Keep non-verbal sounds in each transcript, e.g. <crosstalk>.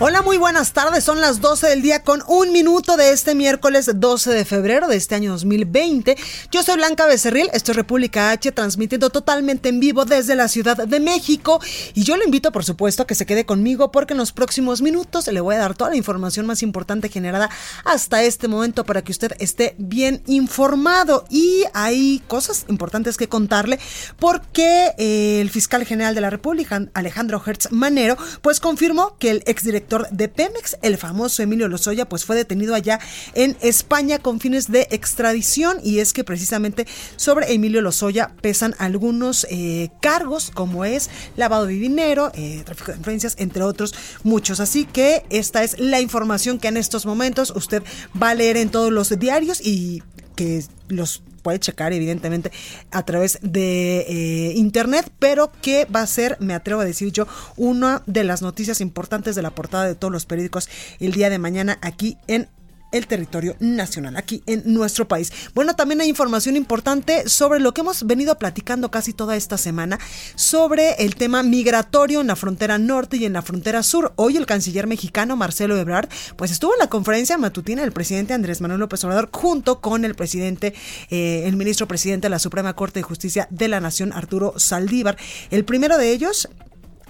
Hola, muy buenas tardes. Son las 12 del día con un minuto de este miércoles 12 de febrero de este año 2020. Yo soy Blanca Becerril, esto es República H, transmitiendo totalmente en vivo desde la Ciudad de México. Y yo le invito, por supuesto, a que se quede conmigo porque en los próximos minutos le voy a dar toda la información más importante generada hasta este momento para que usted esté bien informado. Y hay cosas importantes que contarle porque eh, el fiscal general de la República, Alejandro Hertz Manero, pues confirmó que el exdirector de Pemex, el famoso Emilio Lozoya, pues fue detenido allá en España con fines de extradición y es que precisamente sobre Emilio Lozoya pesan algunos eh, cargos como es lavado de dinero, eh, tráfico de influencias, entre otros muchos. Así que esta es la información que en estos momentos usted va a leer en todos los diarios y que los puede checar evidentemente a través de eh, internet, pero que va a ser, me atrevo a decir yo, una de las noticias importantes de la portada de todos los periódicos el día de mañana aquí en el territorio nacional, aquí en nuestro país. Bueno, también hay información importante sobre lo que hemos venido platicando casi toda esta semana, sobre el tema migratorio en la frontera norte y en la frontera sur. Hoy el canciller mexicano Marcelo Ebrard, pues estuvo en la conferencia matutina del presidente Andrés Manuel López Obrador junto con el presidente, eh, el ministro presidente de la Suprema Corte de Justicia de la Nación, Arturo Saldívar. El primero de ellos,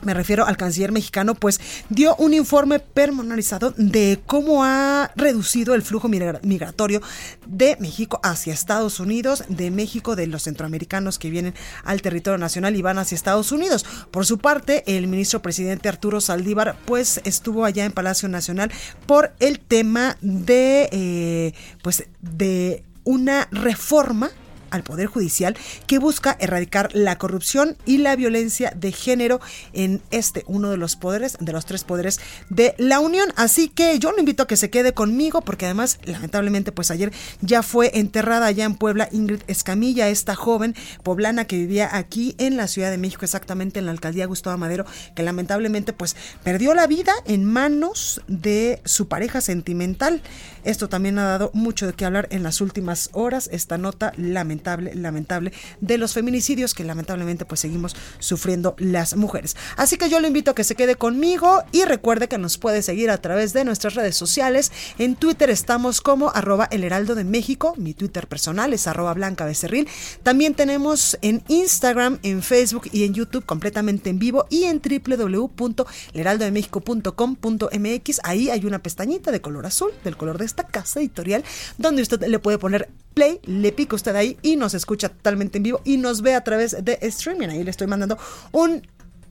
me refiero al canciller mexicano, pues dio un informe permonarizado de cómo ha reducido el flujo migratorio de México hacia Estados Unidos, de México, de los centroamericanos que vienen al territorio nacional y van hacia Estados Unidos. Por su parte, el ministro presidente Arturo Saldívar, pues estuvo allá en Palacio Nacional por el tema de, eh, pues, de una reforma al Poder Judicial que busca erradicar la corrupción y la violencia de género en este, uno de los poderes, de los tres poderes de la Unión. Así que yo lo invito a que se quede conmigo porque además, lamentablemente, pues ayer ya fue enterrada allá en Puebla Ingrid Escamilla, esta joven poblana que vivía aquí en la Ciudad de México, exactamente en la alcaldía Gustavo Madero, que lamentablemente pues perdió la vida en manos de su pareja sentimental. Esto también ha dado mucho de qué hablar en las últimas horas, esta nota lamentable lamentable, lamentable de los feminicidios que lamentablemente pues seguimos sufriendo las mujeres. Así que yo lo invito a que se quede conmigo y recuerde que nos puede seguir a través de nuestras redes sociales. En Twitter estamos como arroba el heraldo de México, mi Twitter personal es arroba blanca becerril. También tenemos en Instagram, en Facebook y en YouTube completamente en vivo y en www.leraldodemexico.com.mx. Ahí hay una pestañita de color azul, del color de esta casa editorial, donde usted le puede poner le pica usted ahí y nos escucha totalmente en vivo y nos ve a través de streaming. Ahí le estoy mandando un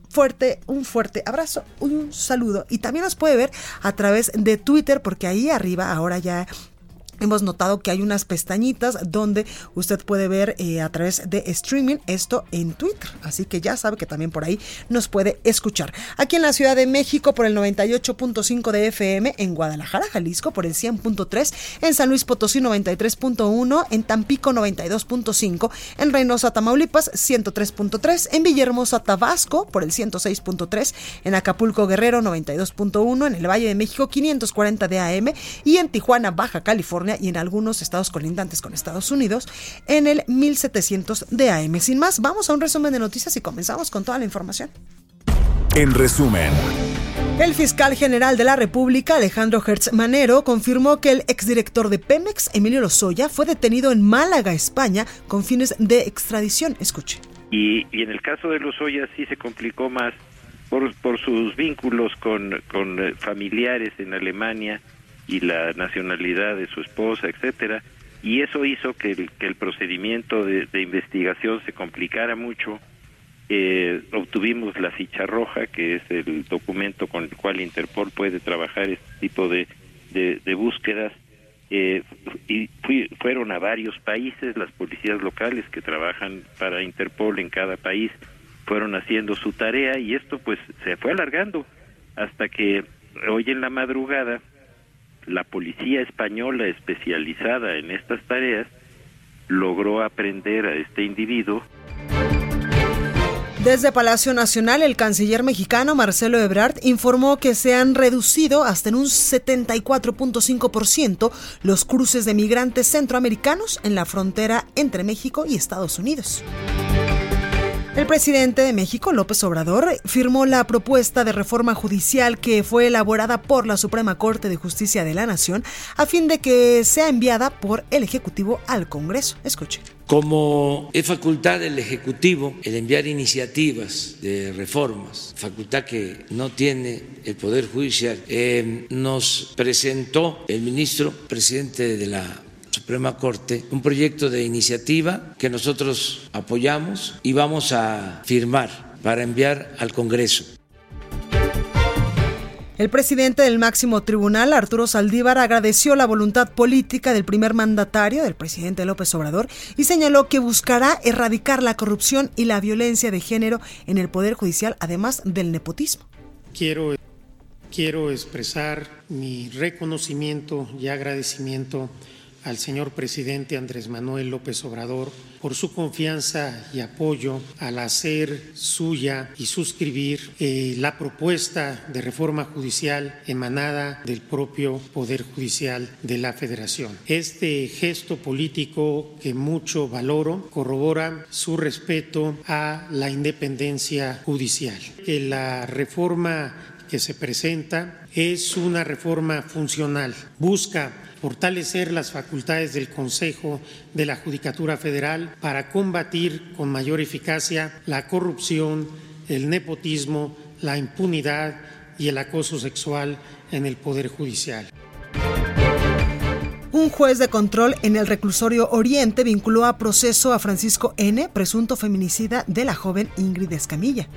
fuerte, un fuerte abrazo, un saludo. Y también nos puede ver a través de Twitter, porque ahí arriba ahora ya Hemos notado que hay unas pestañitas donde usted puede ver eh, a través de streaming esto en Twitter. Así que ya sabe que también por ahí nos puede escuchar. Aquí en la Ciudad de México por el 98.5 de FM, en Guadalajara, Jalisco por el 100.3, en San Luis Potosí 93.1, en Tampico 92.5, en Reynosa, Tamaulipas 103.3, en Villahermosa, Tabasco por el 106.3, en Acapulco, Guerrero 92.1, en el Valle de México 540 de AM y en Tijuana, Baja California y en algunos estados colindantes con Estados Unidos en el 1700 de AM. Sin más, vamos a un resumen de noticias y comenzamos con toda la información. En resumen. El fiscal general de la República, Alejandro Hertz Manero, confirmó que el exdirector de Pemex, Emilio Lozoya, fue detenido en Málaga, España, con fines de extradición. Escuche. Y, en el caso de Lozoya sí se complicó más por, por sus vínculos con, con eh, familiares en Alemania y la nacionalidad de su esposa, etcétera. y eso hizo que el, procedimiento de, investigación se complicara mucho. Eh, obtuvimos la ficha roja, que es el documento con el cual Interpol puede trabajar este tipo de, de, búsquedas. Eh, y fueron a varios países, las policías locales que trabajan para Interpol en cada país fueron haciendo su tarea y esto pues se fue alargando hasta que hoy en la madrugada la policía española especializada en estas tareas logró aprender a este individuo. Desde Palacio Nacional, el canciller mexicano Marcelo Ebrard informó que se han reducido hasta en un 74.5% los cruces de migrantes centroamericanos en la frontera entre México y Estados Unidos. El presidente de México, López Obrador, firmó la propuesta de reforma judicial que fue elaborada por la Suprema Corte de Justicia de la Nación a fin de que sea enviada por el Ejecutivo al Congreso. Escuche. Como es facultad del Ejecutivo el enviar iniciativas de reformas, facultad que no tiene el Poder Judicial, eh, nos presentó el ministro, presidente de la Suprema Corte un proyecto de iniciativa que nosotros apoyamos y vamos a firmar para enviar al Congreso. El presidente del máximo tribunal, Arturo Saldívar, agradeció la voluntad política del primer mandatario, del presidente López Obrador, y señaló que buscará erradicar la corrupción y la violencia de género en el Poder Judicial, además del nepotismo. Quiero, quiero expresar mi reconocimiento y agradecimiento al señor presidente Andrés Manuel López Obrador por su confianza y apoyo al hacer suya y suscribir eh, la propuesta de reforma judicial emanada del propio Poder Judicial de la Federación. Este gesto político que mucho valoro corrobora su respeto a la independencia judicial. Que la reforma que se presenta es una reforma funcional, busca fortalecer las facultades del Consejo de la Judicatura Federal para combatir con mayor eficacia la corrupción, el nepotismo, la impunidad y el acoso sexual en el Poder Judicial. Un juez de control en el reclusorio Oriente vinculó a proceso a Francisco N., presunto feminicida de la joven Ingrid Escamilla.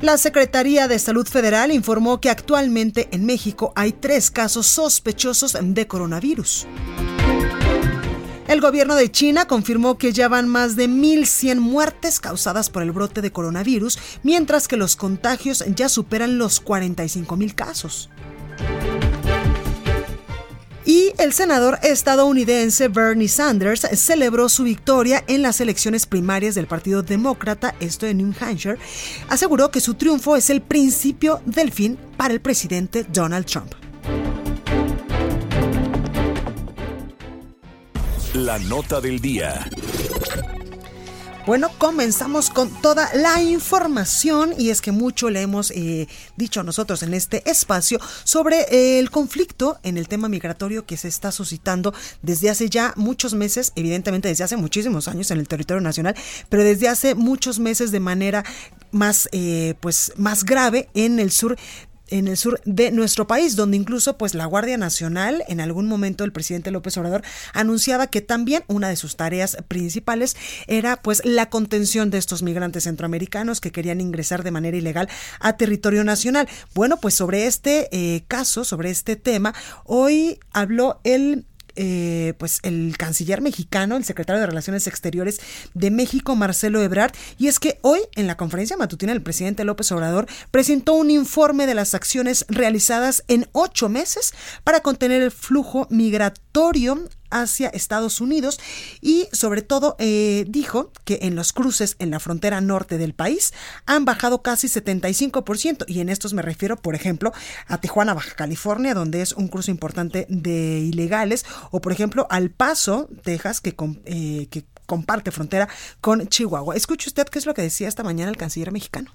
La Secretaría de Salud Federal informó que actualmente en México hay tres casos sospechosos de coronavirus. El gobierno de China confirmó que ya van más de 1.100 muertes causadas por el brote de coronavirus, mientras que los contagios ya superan los 45.000 casos. Y el senador estadounidense Bernie Sanders celebró su victoria en las elecciones primarias del Partido Demócrata, esto en New Hampshire. Aseguró que su triunfo es el principio del fin para el presidente Donald Trump. La nota del día. Bueno, comenzamos con toda la información y es que mucho le hemos eh, dicho nosotros en este espacio sobre eh, el conflicto en el tema migratorio que se está suscitando desde hace ya muchos meses, evidentemente desde hace muchísimos años en el territorio nacional, pero desde hace muchos meses de manera más eh, pues más grave en el sur en el sur de nuestro país, donde incluso pues la Guardia Nacional, en algún momento el presidente López Obrador anunciaba que también una de sus tareas principales era pues la contención de estos migrantes centroamericanos que querían ingresar de manera ilegal a territorio nacional. Bueno, pues sobre este eh, caso, sobre este tema, hoy habló el eh, pues el canciller mexicano, el secretario de Relaciones Exteriores de México, Marcelo Ebrard, y es que hoy en la conferencia matutina el presidente López Obrador presentó un informe de las acciones realizadas en ocho meses para contener el flujo migratorio hacia Estados Unidos y sobre todo eh, dijo que en los cruces en la frontera norte del país han bajado casi 75% y en estos me refiero por ejemplo a Tijuana, Baja California donde es un cruce importante de ilegales o por ejemplo al Paso, Texas que, eh, que comparte frontera con Chihuahua. Escuche usted qué es lo que decía esta mañana el canciller mexicano.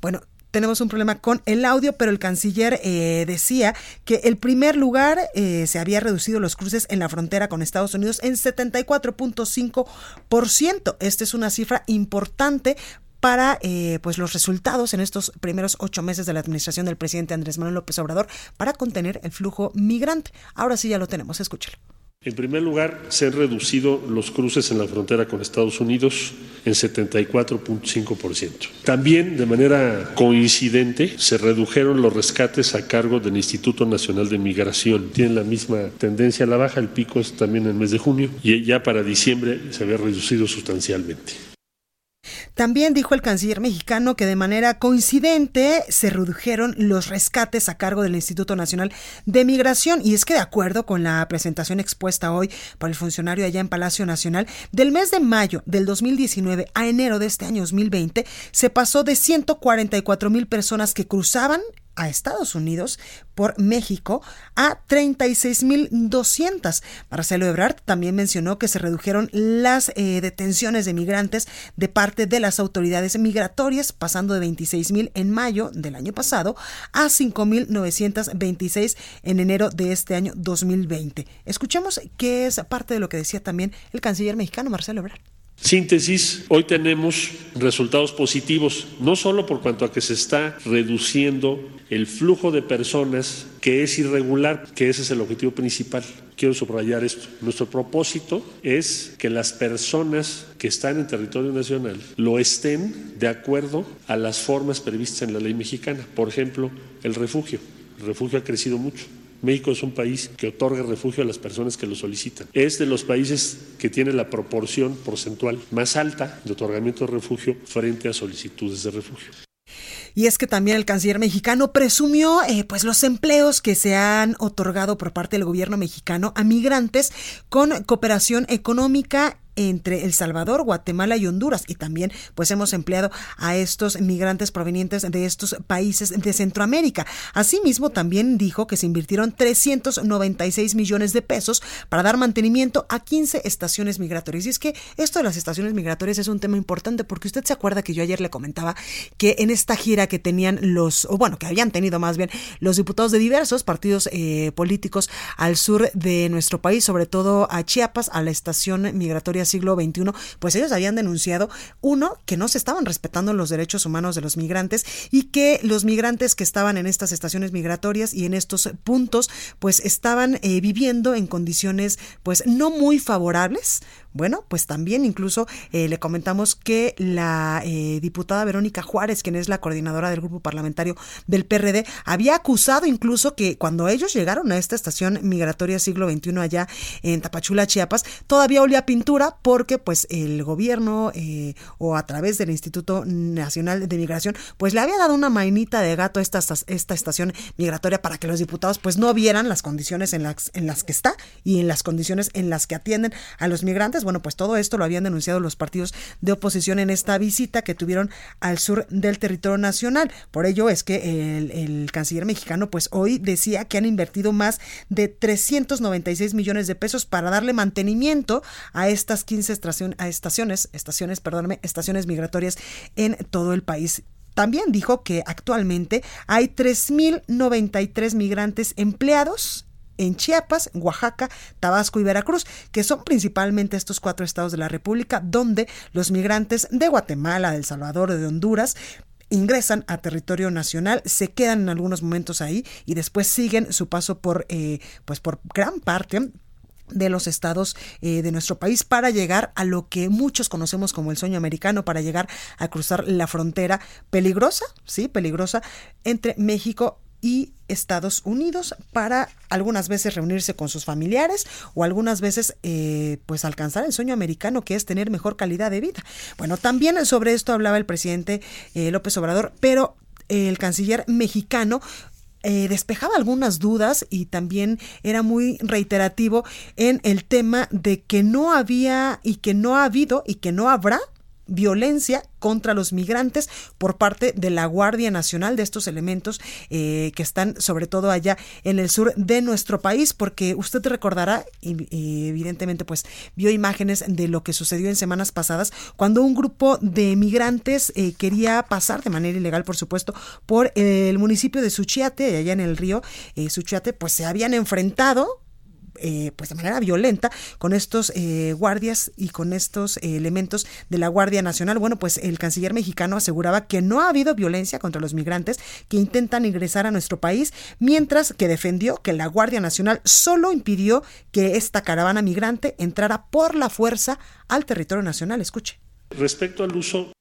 Bueno, tenemos un problema con el audio, pero el canciller eh, decía que el primer lugar eh, se había reducido los cruces en la frontera con Estados Unidos en 74.5%. Esta es una cifra importante para eh, pues los resultados en estos primeros ocho meses de la administración del presidente Andrés Manuel López Obrador para contener el flujo migrante. Ahora sí ya lo tenemos, escúchelo. En primer lugar, se han reducido los cruces en la frontera con Estados Unidos en 74.5%. También, de manera coincidente, se redujeron los rescates a cargo del Instituto Nacional de Migración. Tienen la misma tendencia a la baja, el pico es también en el mes de junio y ya para diciembre se había reducido sustancialmente. También dijo el canciller mexicano que de manera coincidente se redujeron los rescates a cargo del Instituto Nacional de Migración. Y es que de acuerdo con la presentación expuesta hoy por el funcionario allá en Palacio Nacional, del mes de mayo del 2019 a enero de este año 2020, se pasó de 144 mil personas que cruzaban a Estados Unidos por México a 36.200. Marcelo Ebrard también mencionó que se redujeron las eh, detenciones de migrantes de parte de las autoridades migratorias, pasando de 26.000 en mayo del año pasado a 5.926 en enero de este año 2020. Escuchemos qué es parte de lo que decía también el canciller mexicano Marcelo Ebrard. Síntesis, hoy tenemos resultados positivos, no solo por cuanto a que se está reduciendo el flujo de personas que es irregular, que ese es el objetivo principal. Quiero subrayar esto. Nuestro propósito es que las personas que están en territorio nacional lo estén de acuerdo a las formas previstas en la ley mexicana. Por ejemplo, el refugio. El refugio ha crecido mucho. México es un país que otorga refugio a las personas que lo solicitan. Es de los países que tiene la proporción porcentual más alta de otorgamiento de refugio frente a solicitudes de refugio. Y es que también el canciller mexicano presumió eh, pues los empleos que se han otorgado por parte del gobierno mexicano a migrantes con cooperación económica entre El Salvador, Guatemala y Honduras. Y también pues hemos empleado a estos migrantes provenientes de estos países de Centroamérica. Asimismo, también dijo que se invirtieron 396 millones de pesos para dar mantenimiento a 15 estaciones migratorias. Y es que esto de las estaciones migratorias es un tema importante porque usted se acuerda que yo ayer le comentaba que en esta gira que tenían los, o bueno, que habían tenido más bien los diputados de diversos partidos eh, políticos al sur de nuestro país, sobre todo a Chiapas, a la estación migratoria siglo XXI, pues ellos habían denunciado, uno, que no se estaban respetando los derechos humanos de los migrantes y que los migrantes que estaban en estas estaciones migratorias y en estos puntos, pues estaban eh, viviendo en condiciones pues no muy favorables bueno, pues también incluso eh, le comentamos que la eh, diputada Verónica Juárez, quien es la coordinadora del grupo parlamentario del PRD, había acusado incluso que cuando ellos llegaron a esta estación migratoria siglo XXI allá en Tapachula, Chiapas, todavía olía pintura porque pues el gobierno eh, o a través del Instituto Nacional de Migración pues le había dado una mainita de gato a esta, esta estación migratoria para que los diputados pues no vieran las condiciones en las, en las que está y en las condiciones en las que atienden a los migrantes bueno, pues todo esto lo habían denunciado los partidos de oposición en esta visita que tuvieron al sur del territorio nacional. Por ello es que el, canciller mexicano, pues hoy decía que han invertido más de 396 millones de pesos para darle mantenimiento a estas 15 estaciones, estaciones, estaciones migratorias en todo el país. También dijo que actualmente hay 3.093 migrantes empleados en Chiapas, Oaxaca, Tabasco y Veracruz, que son principalmente estos cuatro estados de la República donde los migrantes de Guatemala, de El Salvador, de Honduras, ingresan a territorio nacional, se quedan en algunos momentos ahí y después siguen su paso por, eh, pues por gran parte de los estados eh, de nuestro país para llegar a lo que muchos conocemos como el sueño americano, para llegar a cruzar la frontera peligrosa, sí, peligrosa, entre México y Estados Unidos para algunas veces reunirse con sus familiares o algunas veces eh, pues alcanzar el sueño americano que es tener mejor calidad de vida. Bueno, también sobre esto hablaba el presidente eh, López Obrador, pero el canciller mexicano eh, despejaba algunas dudas y también era muy reiterativo en el tema de que no había y que no ha habido y que no habrá violencia contra los migrantes por parte de la Guardia Nacional, de estos elementos eh, que están sobre todo allá en el sur de nuestro país, porque usted recordará, y, evidentemente pues vio imágenes de lo que sucedió en semanas pasadas, cuando un grupo de migrantes eh, quería pasar de manera ilegal, por supuesto, por el municipio de Suchiate, allá en el río eh, Suchiate, pues se habían enfrentado eh, pues de manera violenta con estos eh, guardias y con estos eh, elementos de la Guardia Nacional. Bueno, pues el canciller mexicano aseguraba que no ha habido violencia contra los migrantes que intentan ingresar a nuestro país, mientras que defendió que la Guardia Nacional solo impidió que esta caravana migrante entrara por la fuerza al territorio nacional. Escuche. Respecto al uso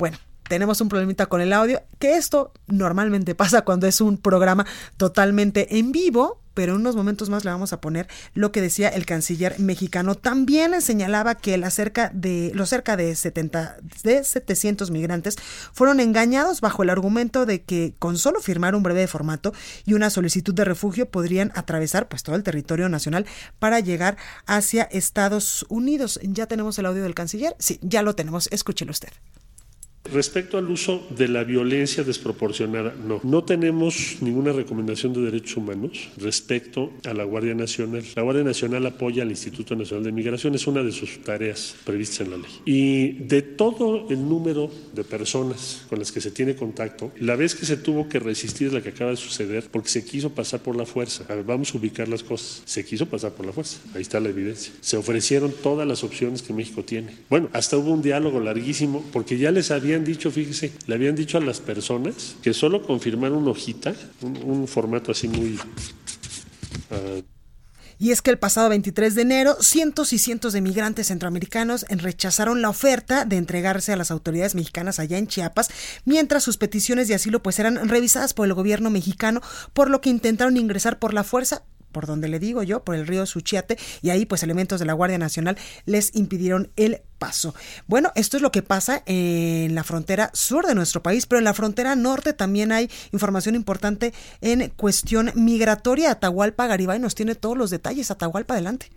bueno, tenemos un problemita con el audio, que esto normalmente pasa cuando es un programa totalmente en vivo, pero en unos momentos más le vamos a poner lo que decía el canciller mexicano. También señalaba que la cerca de, los cerca de, 70, de 700 migrantes fueron engañados bajo el argumento de que con solo firmar un breve formato y una solicitud de refugio podrían atravesar pues todo el territorio nacional para llegar hacia Estados Unidos. ¿Ya tenemos el audio del canciller? Sí, ya lo tenemos. Escúchelo usted. Respecto al uso de la violencia desproporcionada, no. No tenemos ninguna recomendación de derechos humanos respecto a la Guardia Nacional. La Guardia Nacional apoya al Instituto Nacional de Migración, es una de sus tareas previstas en la ley. Y de todo el número de personas con las que se tiene contacto, la vez que se tuvo que resistir es la que acaba de suceder porque se quiso pasar por la fuerza. A ver, vamos a ubicar las cosas. Se quiso pasar por la fuerza. Ahí está la evidencia. Se ofrecieron todas las opciones que México tiene. Bueno, hasta hubo un diálogo larguísimo porque ya les había dicho, fíjese, le habían dicho a las personas que solo confirmar una hojita, un, formato así muy... Y es que el pasado 23 de enero, cientos y cientos de migrantes centroamericanos rechazaron la oferta de entregarse a las autoridades mexicanas allá en Chiapas, mientras sus peticiones de asilo pues eran revisadas por el gobierno mexicano, por lo que intentaron ingresar por la fuerza, por donde le digo yo, por el río Suchiate, y ahí pues elementos de la Guardia Nacional les impidieron el paso. Bueno, esto es lo que pasa en la frontera sur de nuestro país, pero en la frontera norte también hay información importante en cuestión migratoria. Atahualpa Garibay nos tiene todos los detalles. Atahualpa, adelante.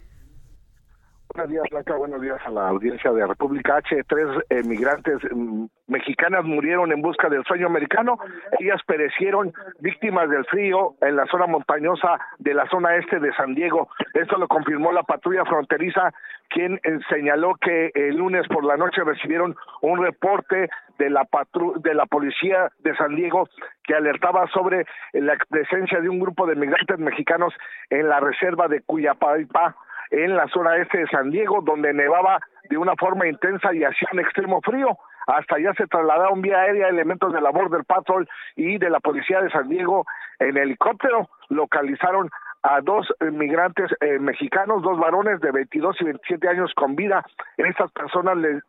Buenos días, Blanca. Buenos días a la audiencia de República H. Tres migrantes mm, mexicanas murieron en busca del sueño americano. Ellas perecieron víctimas del frío en la zona montañosa de la zona este de San Diego. Esto lo confirmó la patrulla fronteriza, quien eh, señaló que el lunes por la noche recibieron un reporte de la patru de la policía de San Diego que alertaba sobre la presencia de un grupo de migrantes mexicanos en la reserva de Cuyapaipa en la zona este de San Diego, donde nevaba de una forma intensa y hacía un extremo frío. Hasta allá se trasladaron vía aérea elementos de la Border Patrol y de la Policía de San Diego en helicóptero. Localizaron a dos migrantes eh, mexicanos, dos varones de 22 y 27 años con vida. Estas personas les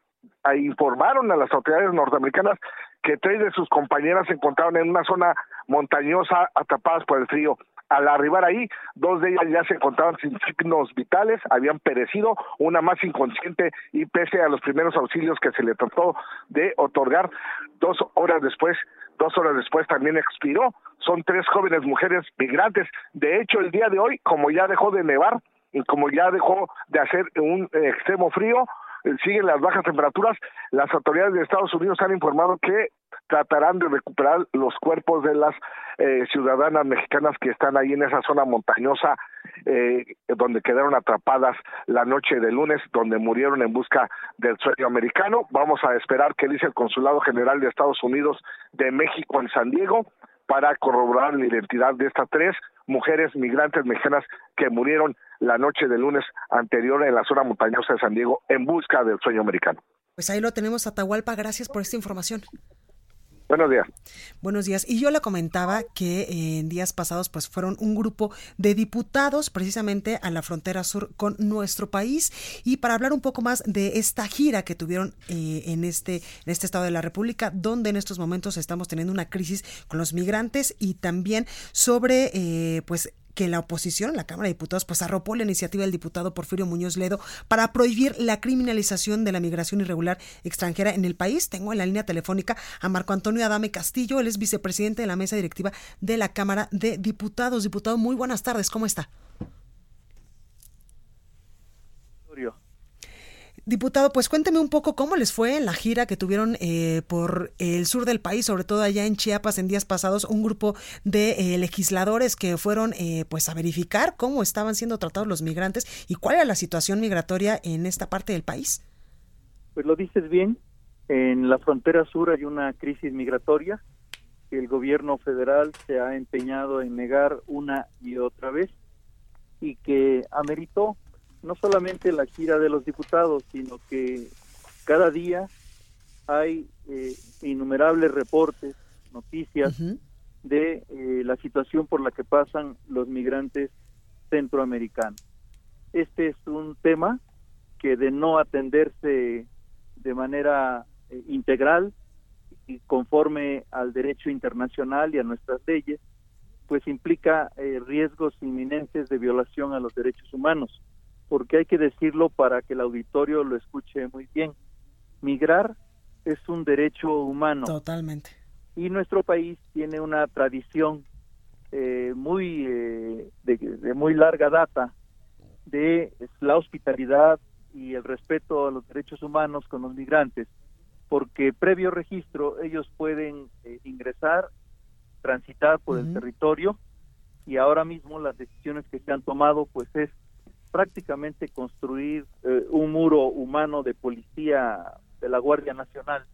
informaron a las autoridades norteamericanas que tres de sus compañeras se encontraban en una zona montañosa atrapadas por el frío. Al arribar ahí, dos de ellas ya se encontraban sin signos vitales, habían perecido, una más inconsciente y pese a los primeros auxilios que se le trató de otorgar, dos horas después, dos horas después también expiró. Son tres jóvenes mujeres migrantes. De hecho, el día de hoy, como ya dejó de nevar y como ya dejó de hacer un extremo frío, siguen las bajas temperaturas, las autoridades de Estados Unidos han informado que tratarán de recuperar los cuerpos de las eh, ciudadanas mexicanas que están ahí en esa zona montañosa eh, donde quedaron atrapadas la noche de lunes, donde murieron en busca del sueño americano. Vamos a esperar qué dice el Consulado General de Estados Unidos de México en San Diego para corroborar la identidad de estas tres mujeres migrantes mexicanas que murieron la noche del lunes anterior en la zona montañosa de San Diego en busca del sueño americano. Pues ahí lo tenemos, Atahualpa. Gracias por esta información. Buenos días. Buenos días. Y yo le comentaba que en días pasados pues fueron un grupo de diputados precisamente a la frontera sur con nuestro país y para hablar un poco más de esta gira que tuvieron eh, en este en este estado de la República donde en estos momentos estamos teniendo una crisis con los migrantes y también sobre eh, pues que la oposición, la Cámara de Diputados, pues arropó la iniciativa del diputado Porfirio Muñoz Ledo para prohibir la criminalización de la migración irregular extranjera en el país. Tengo en la línea telefónica a Marco Antonio Adame Castillo, él es vicepresidente de la mesa directiva de la Cámara de Diputados. Diputado, muy buenas tardes, ¿cómo está? Diputado, pues cuénteme un poco cómo les fue en la gira que tuvieron eh, por el sur del país, sobre todo allá en Chiapas en días pasados, un grupo de eh, legisladores que fueron eh, pues a verificar cómo estaban siendo tratados los migrantes y cuál era la situación migratoria en esta parte del país. Pues lo dices bien, en la frontera sur hay una crisis migratoria que el gobierno federal se ha empeñado en negar una y otra vez y que ameritó no solamente la gira de los diputados, sino que cada día hay eh, innumerables reportes, noticias de eh, la situación por la que pasan los migrantes centroamericanos. Este es un tema que de no atenderse de manera eh, integral y conforme al derecho internacional y a nuestras leyes, pues implica riesgos inminentes de violación a los derechos humanos porque hay que decirlo para que el auditorio lo escuche muy bien. Migrar es un derecho humano. Totalmente. Y nuestro país tiene una tradición eh, muy eh, de, muy larga data de la hospitalidad y el respeto a los derechos humanos con los migrantes, porque previo registro ellos pueden eh, ingresar, transitar por el territorio y ahora mismo las decisiones que se han tomado pues es prácticamente construir eh, un muro humano de policía de la Guardia Nacional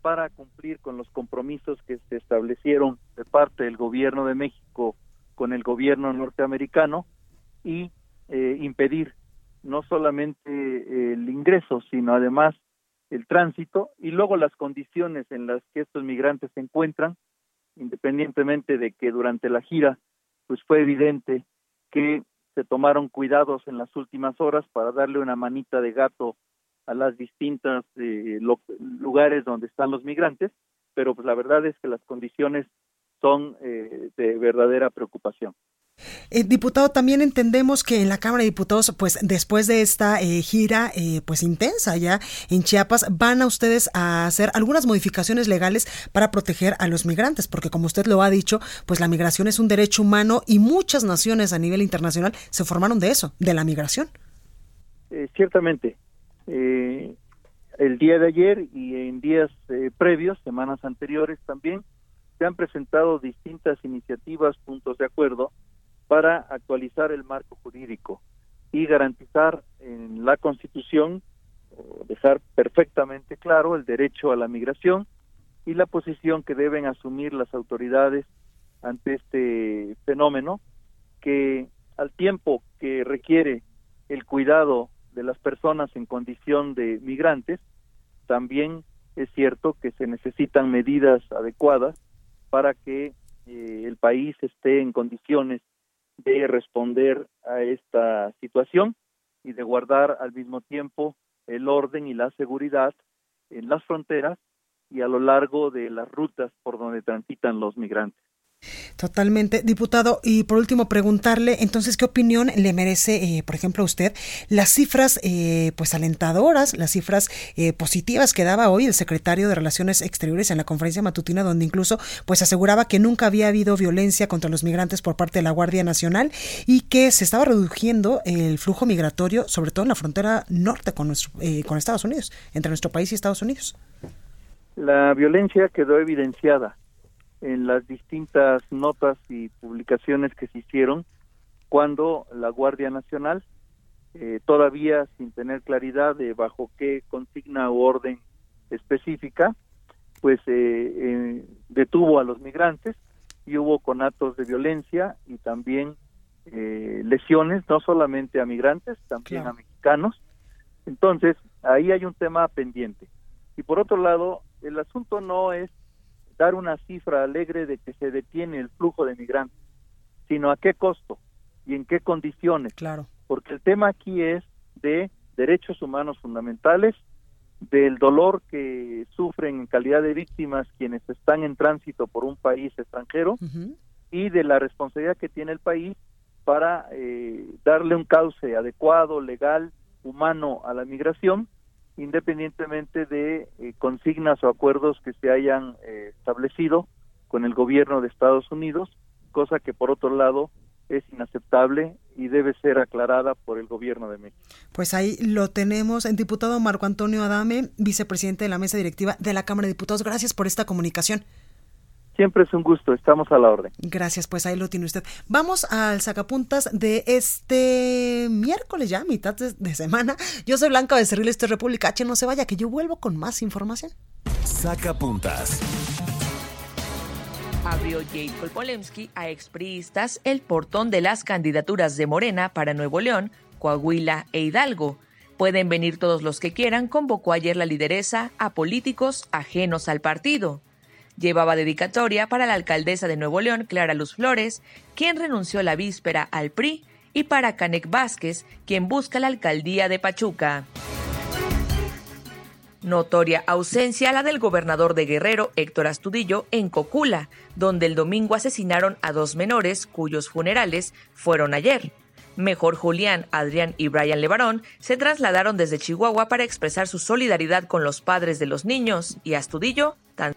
para cumplir con los compromisos que se establecieron de parte del gobierno de México con el gobierno norteamericano y eh, impedir no solamente el ingreso, sino además el tránsito y luego las condiciones en las que estos migrantes se encuentran, independientemente de que durante la gira pues fue evidente que se tomaron cuidados en las últimas horas para darle una manita de gato a las distintas eh, lugares donde están los migrantes, pero pues la verdad es que las condiciones son eh, de verdadera preocupación. Eh, diputado, también entendemos que en la Cámara de Diputados, pues después de esta eh, gira, eh, pues intensa ya en Chiapas, van a ustedes a hacer algunas modificaciones legales para proteger a los migrantes, porque como usted lo ha dicho, pues la migración es un derecho humano y muchas naciones a nivel internacional se formaron de eso, de la migración. ciertamente, el día de ayer y en días previos, semanas anteriores también, se han presentado distintas iniciativas, puntos de acuerdo, para actualizar el marco jurídico y garantizar en la Constitución, dejar perfectamente claro el derecho a la migración y la posición que deben asumir las autoridades ante este fenómeno que al tiempo que requiere el cuidado de las personas en condición de migrantes, también es cierto que se necesitan medidas adecuadas para que eh, el país esté en condiciones de responder a esta situación y de guardar al mismo tiempo el orden y la seguridad en las fronteras y a lo largo de las rutas por donde transitan los migrantes. Totalmente, diputado. Y por último, preguntarle, entonces, ¿qué opinión le merece, eh, por ejemplo, a usted las cifras, eh, pues, alentadoras, las cifras eh, positivas que daba hoy el secretario de Relaciones Exteriores en la conferencia matutina, donde incluso, pues, aseguraba que nunca había habido violencia contra los migrantes por parte de la Guardia Nacional y que se estaba reduciendo el flujo migratorio, sobre todo en la frontera norte con, nuestro, con Estados Unidos, entre nuestro país y Estados Unidos? La violencia quedó evidenciada en las distintas notas y publicaciones que se hicieron cuando la Guardia Nacional, eh, todavía sin tener claridad de bajo qué consigna o orden específica, pues eh, eh, detuvo a los migrantes y hubo conatos de violencia y también lesiones, no solamente a migrantes, también a mexicanos. Entonces, ahí hay un tema pendiente. Y por otro lado, el asunto no es dar una cifra alegre de que se detiene el flujo de migrantes, sino a qué costo y en qué condiciones. Claro. Porque el tema aquí es de derechos humanos fundamentales, del dolor que sufren en calidad de víctimas quienes están en tránsito por un país extranjero y de la responsabilidad que tiene el país para eh, darle un cauce adecuado, legal, humano a la migración independientemente de eh, consignas o acuerdos que se hayan eh, establecido con el gobierno de Estados Unidos, cosa que por otro lado es inaceptable y debe ser aclarada por el gobierno de México. Pues ahí lo tenemos, el diputado Marco Antonio Adame, vicepresidente de la mesa directiva de la Cámara de Diputados. Gracias por esta comunicación. Siempre es un gusto, estamos a la orden. Gracias, pues ahí lo tiene usted. Vamos al sacapuntas de este miércoles ya, mitad de, semana. Yo soy Blanca Becerril, esto es República H, no se vaya, que yo vuelvo con más información. Sacapuntas. Abrió Jade Kolpolemsky a expriistas el portón de las candidaturas de Morena para Nuevo León, Coahuila e Hidalgo. Pueden venir todos los que quieran, convocó ayer la lideresa a políticos ajenos al partido. Llevaba dedicatoria para la alcaldesa de Nuevo León, Clara Luz Flores, quien renunció la víspera al PRI, y para Canek Vázquez, quien busca la alcaldía de Pachuca. Notoria ausencia la del gobernador de Guerrero, Héctor Astudillo, en Cocula, donde el domingo asesinaron a dos menores cuyos funerales fueron ayer. Mejor Julián, Adrián y Brian Levarón se trasladaron desde Chihuahua para expresar su solidaridad con los padres de los niños y Astudillo tan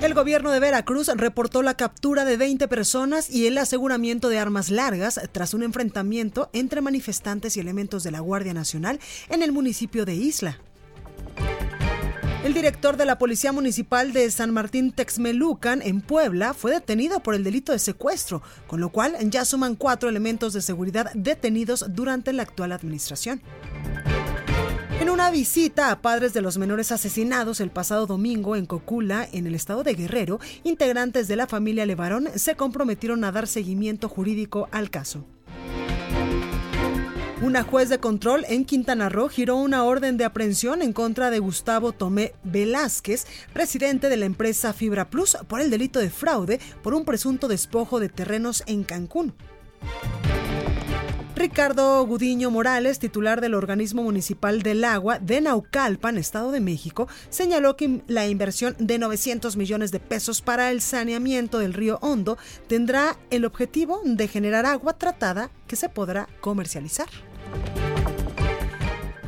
El gobierno de Veracruz reportó la captura de 20 personas y el aseguramiento de armas largas tras un enfrentamiento entre manifestantes y elementos de la Guardia Nacional en el municipio de Isla. El director de la Policía Municipal de San Martín Texmelucan, en Puebla, fue detenido por el delito de secuestro, con lo cual ya suman cuatro elementos de seguridad detenidos durante la actual administración. En una visita a padres de los menores asesinados el pasado domingo en Cocula, en el estado de Guerrero, integrantes de la familia Levarón se comprometieron a dar seguimiento jurídico al caso. Una juez de control en Quintana Roo giró una orden de aprehensión en contra de Gustavo Tomé Velázquez, presidente de la empresa Fibra Plus, por el delito de fraude por un presunto despojo de terrenos en Cancún. Ricardo Gudiño Morales, titular del organismo municipal del agua de Naucalpan, Estado de México, señaló que la inversión de 900 millones de pesos para el saneamiento del río Hondo tendrá el objetivo de generar agua tratada que se podrá comercializar.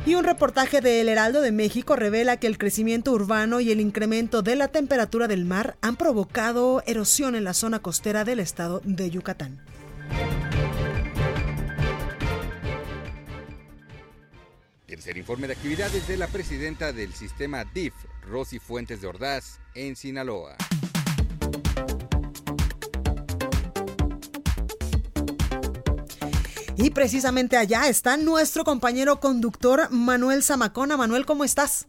Y un reportaje de El Heraldo de México revela que el crecimiento urbano y el incremento de la temperatura del mar han provocado erosión en la zona costera del estado de Yucatán. Tercer informe de actividades de la presidenta del sistema DIF, Rosy Fuentes de Ordaz, en Sinaloa. Y precisamente allá está nuestro compañero conductor Manuel Zamacona. Manuel, ¿cómo estás?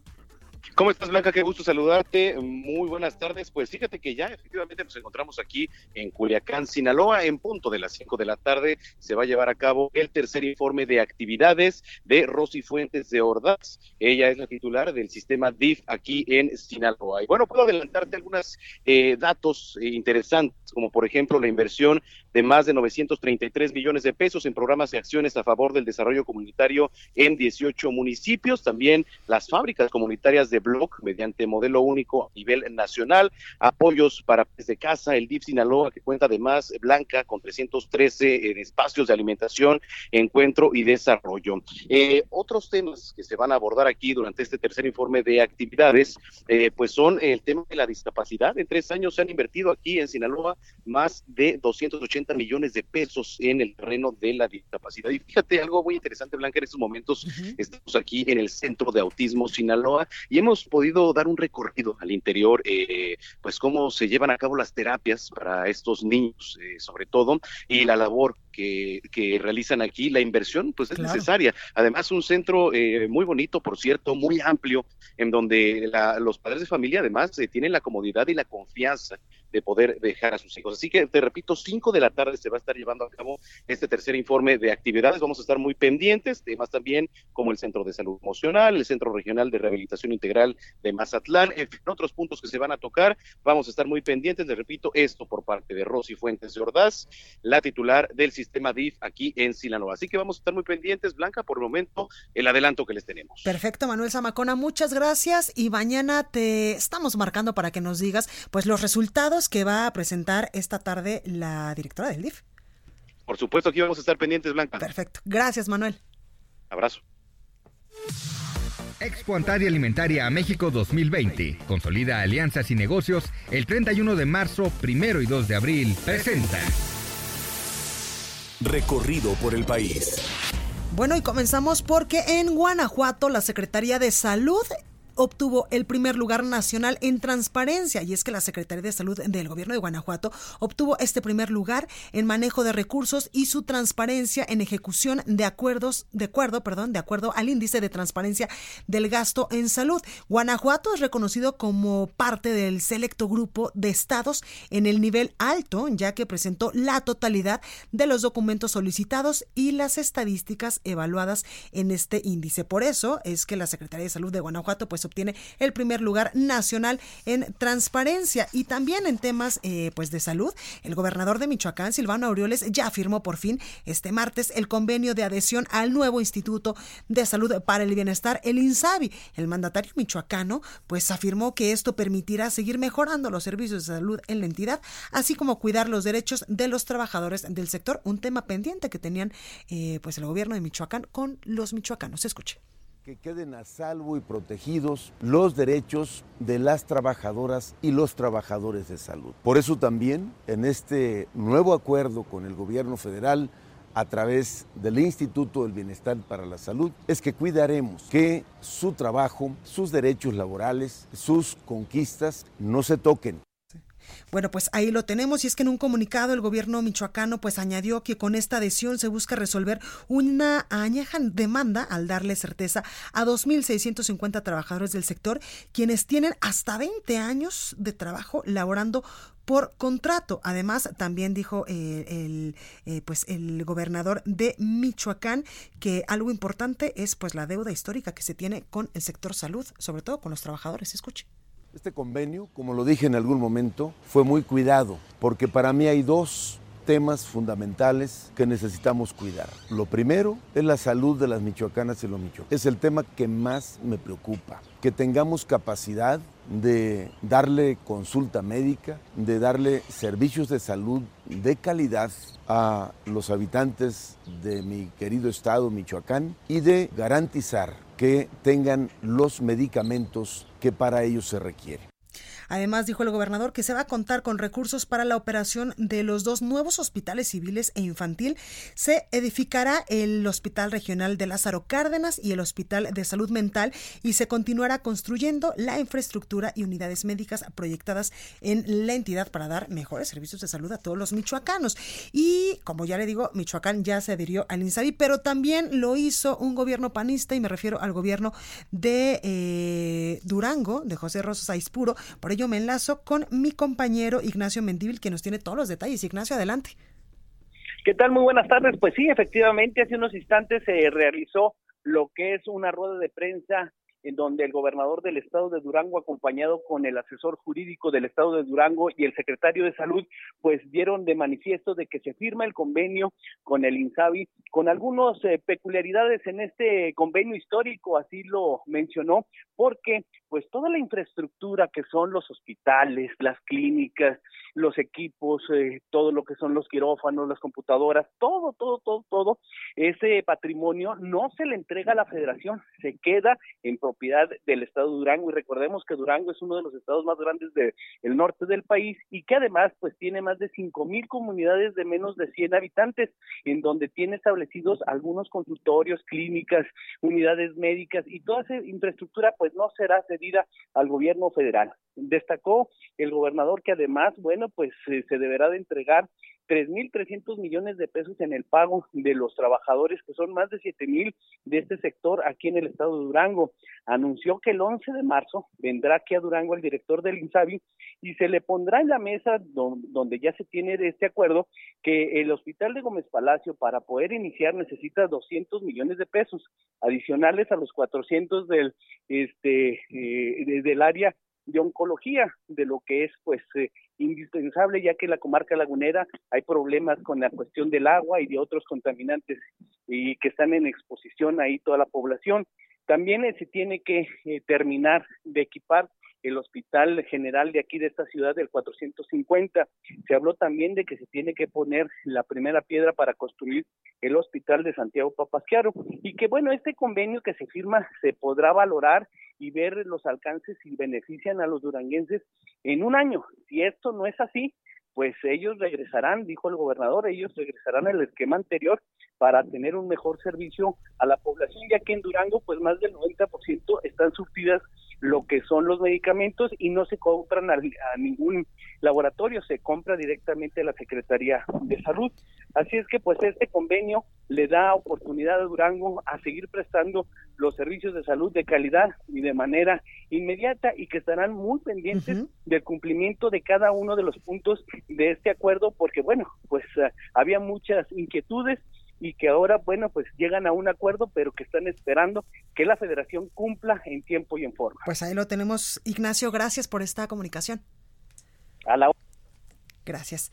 ¿Cómo estás, Blanca? Qué gusto saludarte. Muy buenas tardes. Pues fíjate que ya efectivamente nos encontramos aquí en Culiacán, Sinaloa, en punto de las 5 de la tarde. Se va a llevar a cabo el tercer informe de actividades de Rosy Fuentes de Ordaz. Ella es la titular del sistema DIF aquí en Sinaloa. Y bueno, puedo adelantarte algunos eh, datos interesantes, como por ejemplo la inversión de más de 933 millones de pesos en programas y acciones a favor del desarrollo comunitario en 18 municipios. También las fábricas comunitarias de Block mediante modelo único a nivel nacional, apoyos para desde casa, el DIF Sinaloa que cuenta además Blanca con 313 en espacios de alimentación, encuentro y desarrollo. Eh, otros temas que se van a abordar aquí durante este tercer informe de actividades, eh, pues son el tema de la discapacidad. En tres años se han invertido aquí en Sinaloa más de 280 millones de pesos en el terreno de la discapacidad. Y fíjate algo muy interesante, Blanca, en estos momentos estamos aquí en el Centro de Autismo Sinaloa y hemos podido dar un recorrido al interior, eh, pues cómo se llevan a cabo las terapias para estos niños, eh, sobre todo, y la labor que, que, realizan aquí, la inversión pues es necesaria. Además, un centro eh, muy bonito, por cierto, muy amplio, en donde la, los padres de familia además eh, tienen la comodidad y la confianza de poder dejar a sus hijos. Así que te repito, 5 de la tarde se va a estar llevando a cabo este tercer informe de actividades. Vamos a estar muy pendientes, temas también como el Centro de Salud Emocional, el Centro Regional de Rehabilitación Integral de Mazatlán, en otros puntos que se van a tocar. Vamos a estar muy pendientes, te repito, esto por parte de Rosy Fuentes de Ordaz, la titular del sistema DIF aquí en Sinaloa. Así que vamos a estar muy pendientes, Blanca, por el momento, el adelanto que les tenemos. Perfecto, Manuel Zamacona, muchas gracias y mañana te estamos marcando para que nos digas pues los resultados que va a presentar esta tarde la directora del DIF. Por supuesto, aquí vamos a estar pendientes, Blanca. Perfecto. Gracias, Manuel. Abrazo. Expo Antaria Alimentaria a México 2020. Consolida alianzas y negocios el 31 de marzo, primero y 2 de abril. Presenta. Recorrido por el país. Bueno, y comenzamos porque en Guanajuato la Secretaría de Salud obtuvo el primer lugar nacional en transparencia y es que la Secretaría de Salud del Gobierno de Guanajuato obtuvo este primer lugar en manejo de recursos y su transparencia en ejecución de acuerdos de acuerdo, perdón, de acuerdo al índice de transparencia del gasto en salud. Guanajuato es reconocido como parte del selecto grupo de estados en el nivel alto, ya que presentó la totalidad de los documentos solicitados y las estadísticas evaluadas en este índice. Por eso es que la Secretaría de Salud de Guanajuato pues obtiene el primer lugar nacional en transparencia y también en temas eh, pues de salud. El gobernador de Michoacán, Silvano Aureoles, ya firmó por fin este martes el convenio de adhesión al nuevo Instituto de Salud para el Bienestar, el INSABI. El mandatario michoacano pues afirmó que esto permitirá seguir mejorando los servicios de salud en la entidad, así como cuidar los derechos de los trabajadores del sector, un tema pendiente que tenían eh, pues el gobierno de Michoacán con los michoacanos. Escuche que queden a salvo y protegidos los derechos de las trabajadoras y los trabajadores de salud. Por eso también en este nuevo acuerdo con el gobierno federal a través del Instituto del Bienestar para la Salud es que cuidaremos que su trabajo, sus derechos laborales, sus conquistas no se toquen. Bueno, pues ahí lo tenemos y es que en un comunicado el gobierno michoacano pues añadió que con esta adhesión se busca resolver una añeja demanda al darle certeza a 2.650 trabajadores del sector quienes tienen hasta 20 años de trabajo laborando por contrato. Además, también dijo eh, el, eh, pues el gobernador de Michoacán que algo importante es pues la deuda histórica que se tiene con el sector salud, sobre todo con los trabajadores. Escuche. Este convenio, como lo dije en algún momento, fue muy cuidado, porque para mí hay dos temas fundamentales que necesitamos cuidar. Lo primero es la salud de las michoacanas y los michoacanos. Es el tema que más me preocupa, que tengamos capacidad de darle consulta médica, de darle servicios de salud de calidad a los habitantes de mi querido estado Michoacán y de garantizar que tengan los medicamentos que para ellos se requieren. Además, dijo el gobernador que se va a contar con recursos para la operación de los dos nuevos hospitales civiles e infantil. Se edificará el Hospital Regional de Lázaro Cárdenas y el Hospital de Salud Mental y se continuará construyendo la infraestructura y unidades médicas proyectadas en la entidad para dar mejores servicios de salud a todos los michoacanos. Y como ya le digo, Michoacán ya se adhirió al INSABI, pero también lo hizo un gobierno panista y me refiero al gobierno de eh, Durango, de José Rosas Aispuro. Por yo me enlazo con mi compañero Ignacio Mendíbil, que nos tiene todos los detalles. Ignacio, adelante. ¿Qué tal? Muy buenas tardes. Pues sí, efectivamente, hace unos instantes se realizó lo que es una rueda de prensa en donde el gobernador del estado de Durango, acompañado con el asesor jurídico del estado de Durango y el secretario de salud, pues dieron de manifiesto de que se firma el convenio con el INSABI, con algunas eh, peculiaridades en este convenio histórico, así lo mencionó, porque pues toda la infraestructura que son los hospitales, las clínicas, los equipos, eh, todo lo que son los quirófanos, las computadoras, todo, todo, todo, todo, ese patrimonio no se le entrega a la federación, se queda en propiedad del estado de Durango y recordemos que Durango es uno de los estados más grandes del norte del país y que además pues tiene más de cinco mil comunidades de menos de 100 habitantes en donde tiene establecidos algunos consultorios, clínicas, unidades médicas y toda esa infraestructura pues no será cedida al gobierno federal. Destacó el gobernador que además, bueno, pues eh, se deberá de entregar 3.300 millones de pesos en el pago de los trabajadores, que son más de 7.000 de este sector aquí en el estado de Durango. Anunció que el 11 de marzo vendrá aquí a Durango el director del INSABI y se le pondrá en la mesa donde ya se tiene este acuerdo que el hospital de Gómez Palacio para poder iniciar necesita 200 millones de pesos adicionales a los 400 del este eh, del área de oncología, de lo que es pues eh, indispensable ya que en la comarca lagunera hay problemas con la cuestión del agua y de otros contaminantes y que están en exposición ahí toda la población. También eh, se tiene que eh, terminar de equipar el Hospital General de aquí de esta ciudad del 450. Se habló también de que se tiene que poner la primera piedra para construir el Hospital de Santiago Papasquiaro y que bueno, este convenio que se firma se podrá valorar y ver los alcances y benefician a los duranguenses en un año. Si esto no es así, pues ellos regresarán, dijo el gobernador, ellos regresarán al esquema anterior para tener un mejor servicio a la población, ya que en Durango, pues más del 90% están surtidas lo que son los medicamentos y no se compran a, ningún laboratorio, se compra directamente a la Secretaría de Salud. Así es que pues este convenio le da oportunidad a Durango a seguir prestando los servicios de salud de calidad y de manera inmediata y que estarán muy pendientes del cumplimiento de cada uno de los puntos de este acuerdo porque bueno, pues uh, había muchas inquietudes y que ahora, bueno, pues llegan a un acuerdo, pero que están esperando que la federación cumpla en tiempo y en forma. Pues ahí lo tenemos. Ignacio, gracias por esta comunicación. A la Gracias.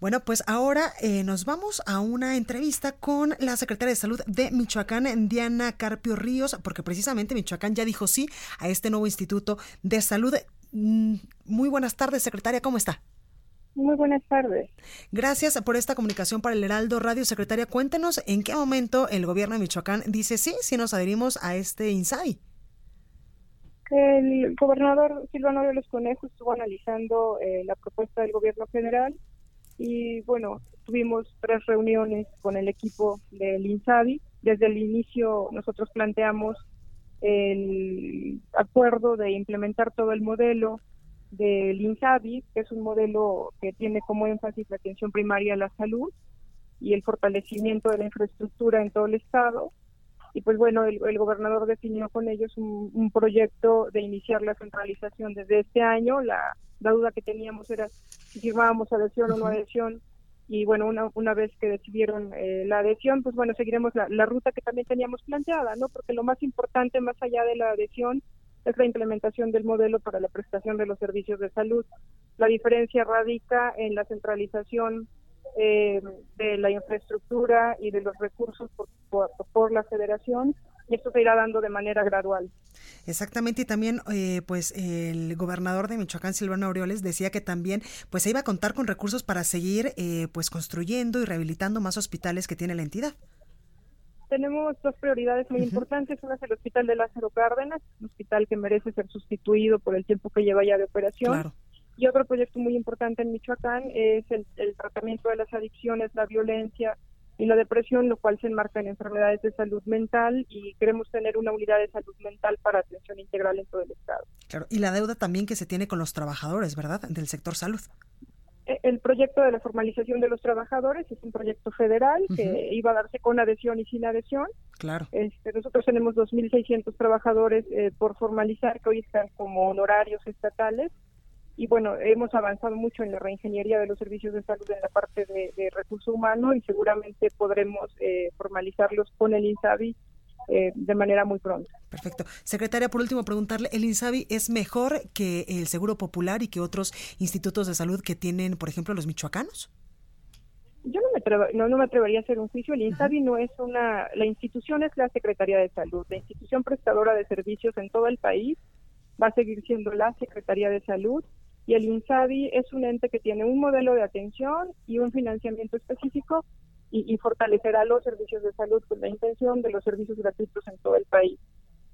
Bueno, pues ahora eh, nos vamos a una entrevista con la secretaria de Salud de Michoacán, Diana Carpio Ríos, porque precisamente Michoacán ya dijo sí a este nuevo Instituto de Salud. Mm, muy buenas tardes, secretaria, ¿cómo está? Muy buenas tardes. Gracias por esta comunicación para el Heraldo Radio. Secretaria, cuéntenos en qué momento el gobierno de Michoacán dice sí, si nos adherimos a este INSAI. El gobernador Silvano de los Conejos estuvo analizando eh, la propuesta del gobierno federal y bueno, tuvimos tres reuniones con el equipo del INSABI. Desde el inicio nosotros planteamos el acuerdo de implementar todo el modelo del INSABI, que es un modelo que tiene como énfasis la atención primaria a la salud y el fortalecimiento de la infraestructura en todo el estado. Y pues bueno, el, gobernador definió con ellos un, proyecto de iniciar la centralización desde este año. La, duda que teníamos era si firmábamos adhesión o no adhesión. Y bueno, una, una vez que decidieron eh, la adhesión, pues bueno, seguiremos la, la ruta que también teníamos planteada, ¿no? Porque lo más importante, más allá de la adhesión, es la implementación del modelo para la prestación de los servicios de salud. La diferencia radica en la centralización eh, de la infraestructura y de los recursos por, la federación y esto se irá dando de manera gradual. Exactamente, y también eh, pues el gobernador de Michoacán, Silvano Aureoles, decía que también pues se iba a contar con recursos para seguir eh, pues construyendo y rehabilitando más hospitales que tiene la entidad tenemos dos prioridades muy importantes. Una es el Hospital de Lázaro Cárdenas, un hospital que merece ser sustituido por el tiempo que lleva ya de operación. Y otro proyecto muy importante en Michoacán es el, tratamiento de las adicciones, la violencia y la depresión, lo cual se enmarca en enfermedades de salud mental y queremos tener una unidad de salud mental para atención integral en todo el Estado. Claro, y la deuda también que se tiene con los trabajadores, ¿verdad?, del sector salud. Eh, el proyecto de la formalización de los trabajadores es un proyecto federal que iba a darse con adhesión y sin adhesión. Claro. Este, nosotros tenemos 2.600 trabajadores eh, por formalizar que hoy están como honorarios estatales y bueno, hemos avanzado mucho en la reingeniería de los servicios de salud en la parte de, de recurso humano y seguramente podremos eh, formalizarlos con el INSABI eh, de manera muy pronta. Perfecto. Secretaria, por último, preguntarle, ¿el INSABI es mejor que el Seguro Popular y que otros institutos de salud que tienen, por ejemplo, los michoacanos? Yo no me, no, me atrevería a hacer un juicio. El INSABI no es una... La institución es la Secretaría de Salud. La institución prestadora de servicios en todo el país va a seguir siendo la Secretaría de Salud y el INSABI es un ente que tiene un modelo de atención y un financiamiento específico y, fortalecerá los servicios de salud con la intención de los servicios gratuitos en todo el país.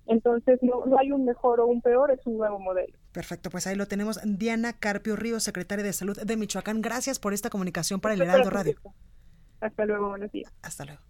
Entonces, no, no, hay un mejor o un peor, es un nuevo modelo. Perfecto, pues ahí lo tenemos. Diana Carpio Río, secretaria de Salud de Michoacán. Gracias por esta comunicación para el Heraldo Radio. Hasta luego, buenos días. Hasta luego.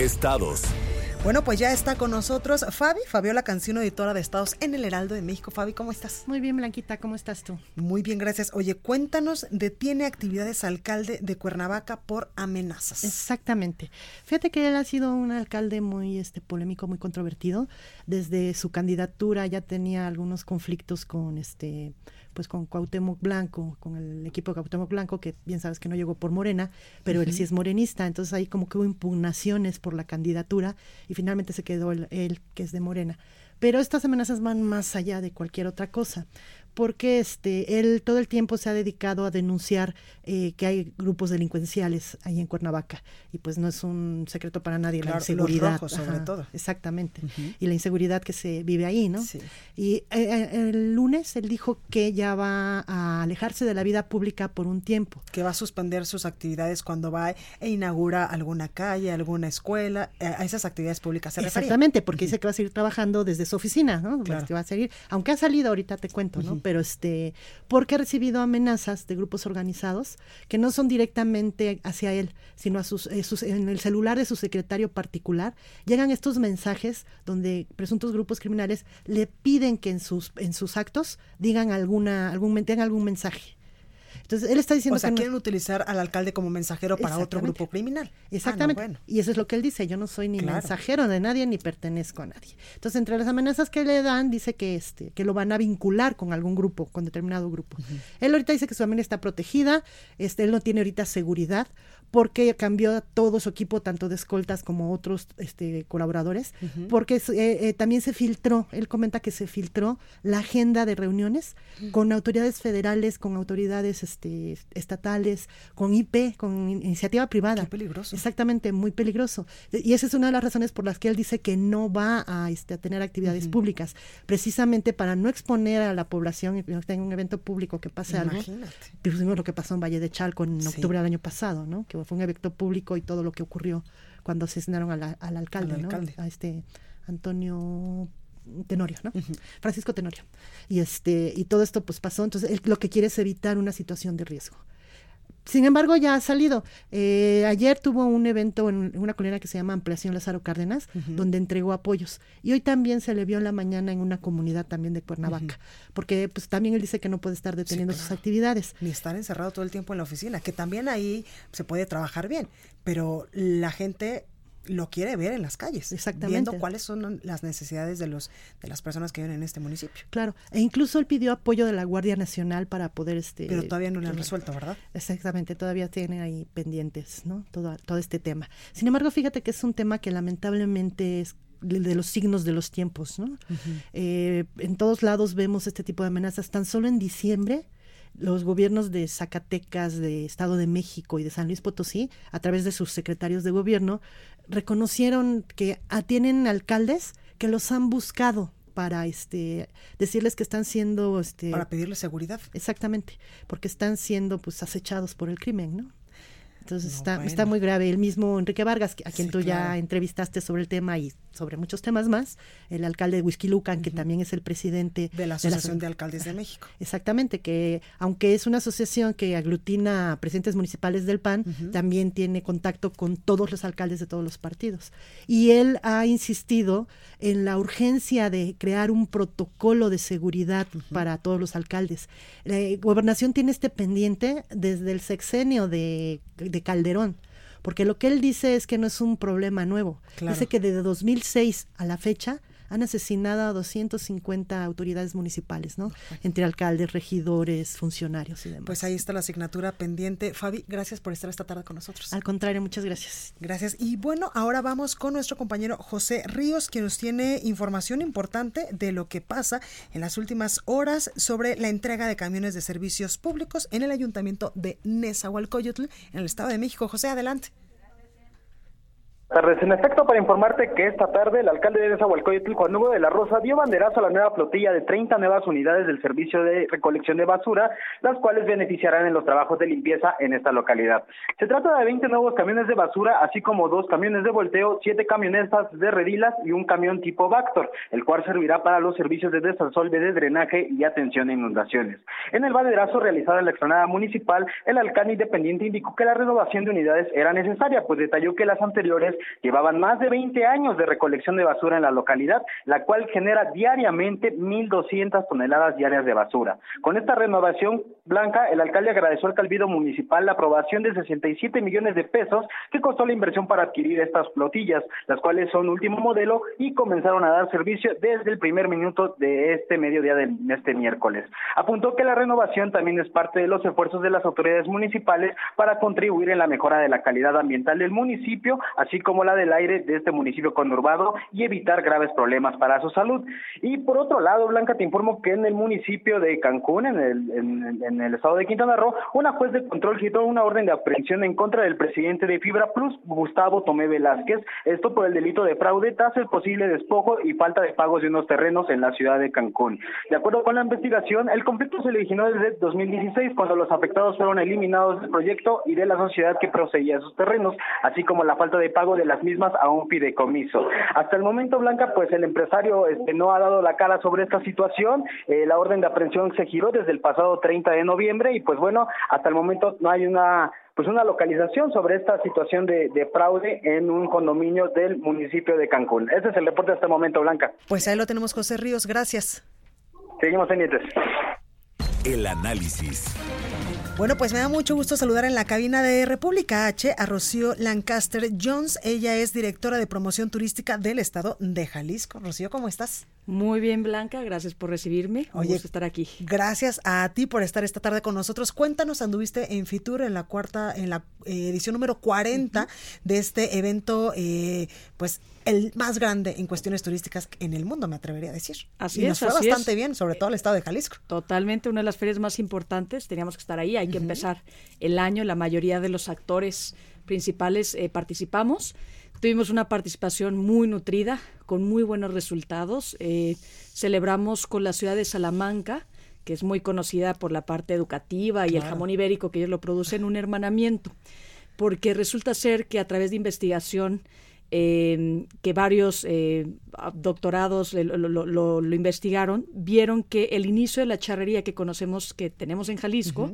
Estados. Bueno, pues ya está con nosotros Fabi, Fabiola Cancino, editora de Estados en el Heraldo de México. Fabi, ¿cómo estás? Muy bien, Blanquita, ¿cómo estás tú? Muy bien, gracias. Oye, cuéntanos, detiene actividades alcalde de Cuernavaca por amenazas. Exactamente. Fíjate que él ha sido un alcalde muy este polémico, muy controvertido. Desde su candidatura ya tenía algunos conflictos con este pues con Cuauhtémoc Blanco, con el equipo de Cuauhtémoc Blanco, que bien sabes que no llegó por Morena, pero él sí es morenista, entonces ahí como que hubo impugnaciones por la candidatura y finalmente se quedó él, que es de Morena. Pero estas amenazas van más allá de cualquier otra cosa porque este, él todo el tiempo se ha dedicado a denunciar eh, que hay grupos delincuenciales ahí en Cuernavaca. Y pues no es un secreto para nadie la inseguridad. sobre todo. Exactamente. Y la inseguridad que se vive ahí, ¿no? Y eh, eh, el lunes él dijo que ya va a alejarse de la vida pública por un tiempo. Que va a suspender sus actividades cuando va e inaugura alguna calle, alguna escuela, a esas actividades públicas. ¿se Exactamente, porque dice que va a seguir trabajando desde su oficina, ¿no? Claro. Que va a seguir, aunque ha salido ahorita, te cuento, ¿no? Pero este, porque ha recibido amenazas de grupos organizados que no son directamente hacia él, sino a sus, eh, en el celular de su secretario particular, llegan estos mensajes donde presuntos grupos criminales le piden que en sus, en sus actos digan alguna, algún, tengan algún mensaje. Entonces, él está diciendo o sea, que quieren utilizar al alcalde como mensajero para otro grupo criminal. Ah, Exactamente. Y eso es lo que él dice, yo no soy ni mensajero de nadie ni pertenezco a nadie. Entonces, entre las amenazas que le dan, dice que este que lo van a vincular con algún grupo, con determinado grupo. Él ahorita dice que su familia está protegida, este él no tiene ahorita seguridad porque cambió todo su equipo, tanto de escoltas como otros este, colaboradores, porque eh, eh, también se filtró, él comenta que se filtró la agenda de reuniones con autoridades federales, con autoridades este, estatales, con IP, con iniciativa privada. Qué peligroso. Exactamente, muy peligroso. Y esa es una de las razones por las que él dice que no va a, este, a tener actividades públicas, precisamente para no exponer a la población y que tenga un evento público que pase Imagínate. algo. Pues vimos lo que pasó en Valle de Chalco en octubre del año pasado, ¿no? Que fue un evento público y todo lo que ocurrió cuando asesinaron al alcalde, ¿no? A este Antonio Tenorio, ¿no? Francisco Tenorio. Y este y todo esto pues pasó, entonces él lo que quiere es evitar una situación de riesgo. Sin embargo, ya ha salido. Eh, ayer tuvo un evento en una colina que se llama Ampliación Lázaro Cárdenas, donde entregó apoyos. Y hoy también se le vio en la mañana en una comunidad también de Cuernavaca, porque pues también él dice que no puede estar deteniendo sus actividades. Ni estar encerrado todo el tiempo en la oficina, que también ahí se puede trabajar bien, pero la gente lo quiere ver en las calles, Exactamente. viendo cuáles son las necesidades de los de las personas que viven en este municipio. Claro, e incluso él pidió apoyo de la Guardia Nacional para poder este Pero todavía no le han resuelto, ¿verdad? Exactamente, todavía tienen ahí pendientes, ¿no? Todo todo este tema. Sin embargo, fíjate que es un tema que lamentablemente es de los signos de los tiempos, ¿no? eh, en todos lados vemos este tipo de amenazas. Tan solo en diciembre los gobiernos de Zacatecas, de Estado de México y de San Luis Potosí, a través de sus secretarios de gobierno, reconocieron que tienen alcaldes que los han buscado para este decirles que están siendo este para pedirles seguridad. Exactamente porque están siendo pues acechados por el crimen no entonces está, está muy grave. El mismo Enrique Vargas, a quien tú ya entrevistaste sobre el tema y sobre muchos temas más, el alcalde de Huizquilucan, que también es el presidente de la Asociación de, Alcaldes de México. Exactamente, que aunque es una asociación que aglutina a presidentes municipales del PAN, también tiene contacto con todos los alcaldes de todos los partidos. Y él ha insistido en la urgencia de crear un protocolo de seguridad para todos los alcaldes. La gobernación tiene este pendiente desde el sexenio de de Calderón, porque lo que él dice es que no es un problema nuevo. Dice que desde 2006 a la fecha han asesinado a 250 autoridades municipales, ¿no? Entre alcaldes, regidores, funcionarios y demás. Pues ahí está la asignatura pendiente. Fabi, gracias por estar esta tarde con nosotros. Al contrario, muchas gracias. Gracias. Y bueno, ahora vamos con nuestro compañero José Ríos, quien nos tiene información importante de lo que pasa en las últimas horas sobre la entrega de camiones de servicios públicos en el ayuntamiento de Nezahualcóyotl, en el Estado de México. José, adelante tardes. En efecto, para informarte que esta tarde el alcalde de Nezahualcóyotl, Juan Hugo de la Rosa, dio banderazo a la nueva flotilla de 30 nuevas unidades del servicio de recolección de basura, las cuales beneficiarán en los trabajos de limpieza en esta localidad. Se trata de 20 nuevos camiones de basura, así como dos camiones de volteo, siete camionetas de redilas y un camión tipo Vactor, el cual servirá para los servicios de desasolve, de drenaje y atención a inundaciones. En el banderazo realizado en la explanada municipal, el alcalde independiente indicó que la renovación de unidades era necesaria, pues detalló que las anteriores llevaban más de 20 años de recolección de basura en la localidad, la cual genera diariamente 1.200 toneladas diarias de basura. Con esta renovación blanca, el alcalde agradeció al Calvido Municipal la aprobación de 67 millones de pesos que costó la inversión para adquirir estas flotillas, las cuales son último modelo y comenzaron a dar servicio desde el primer minuto de este mediodía de este miércoles. Apuntó que la renovación también es parte de los esfuerzos de las autoridades municipales para contribuir en la mejora de la calidad ambiental del municipio, así como la del aire de este municipio conurbado y evitar graves problemas para su salud. Y por otro lado, Blanca, te informo que en el municipio de Cancún, en el, en, el estado de Quintana Roo, una juez de control quitó una orden de aprehensión en contra del presidente de Fibra Plus, Gustavo Tomé Velázquez, esto por el delito de fraude, tasa el posible despojo y falta de pagos de unos terrenos en la ciudad de Cancún. De acuerdo con la investigación, el conflicto se originó desde 2016, cuando los afectados fueron eliminados del proyecto y de la sociedad que proseguía esos terrenos, así como la falta de pago de las mismas a un fideicomiso. Hasta el momento, Blanca, pues el empresario este, no ha dado la cara sobre esta situación. Eh, la orden de aprehensión se giró desde el pasado 30 de noviembre y pues bueno, hasta el momento no hay una pues una localización sobre esta situación de, de, fraude en un condominio del municipio de Cancún. Ese es el reporte de este momento, Blanca. Pues ahí lo tenemos, José Ríos. Gracias. Seguimos pendientes. El análisis. Bueno, pues me da mucho gusto saludar en la cabina de República H a Rocío Lancaster Jones. Ella es directora de promoción turística del estado de Jalisco. Rocío, ¿cómo estás? Muy bien, Blanca, gracias por recibirme. Un Oye, gusto estar aquí. Gracias a ti por estar esta tarde con nosotros. Cuéntanos, anduviste en Fitur en la cuarta, en la eh, edición número 40 de este evento, eh, pues el más grande en cuestiones turísticas en el mundo, me atrevería a decir. Así y es. Nos fue bastante bien, sobre todo el estado de Jalisco. Totalmente, una de las ferias más importantes. Teníamos que estar ahí, hay que empezar el año. La mayoría de los actores principales eh, participamos. Tuvimos una participación muy nutrida, con muy buenos resultados. Eh, celebramos con la ciudad de Salamanca, que es muy conocida por la parte educativa y el jamón ibérico que ellos lo producen, un hermanamiento, porque resulta ser que a través de investigación eh, que varios eh, doctorados lo, investigaron, vieron que el inicio de la charrería que conocemos, que tenemos en Jalisco,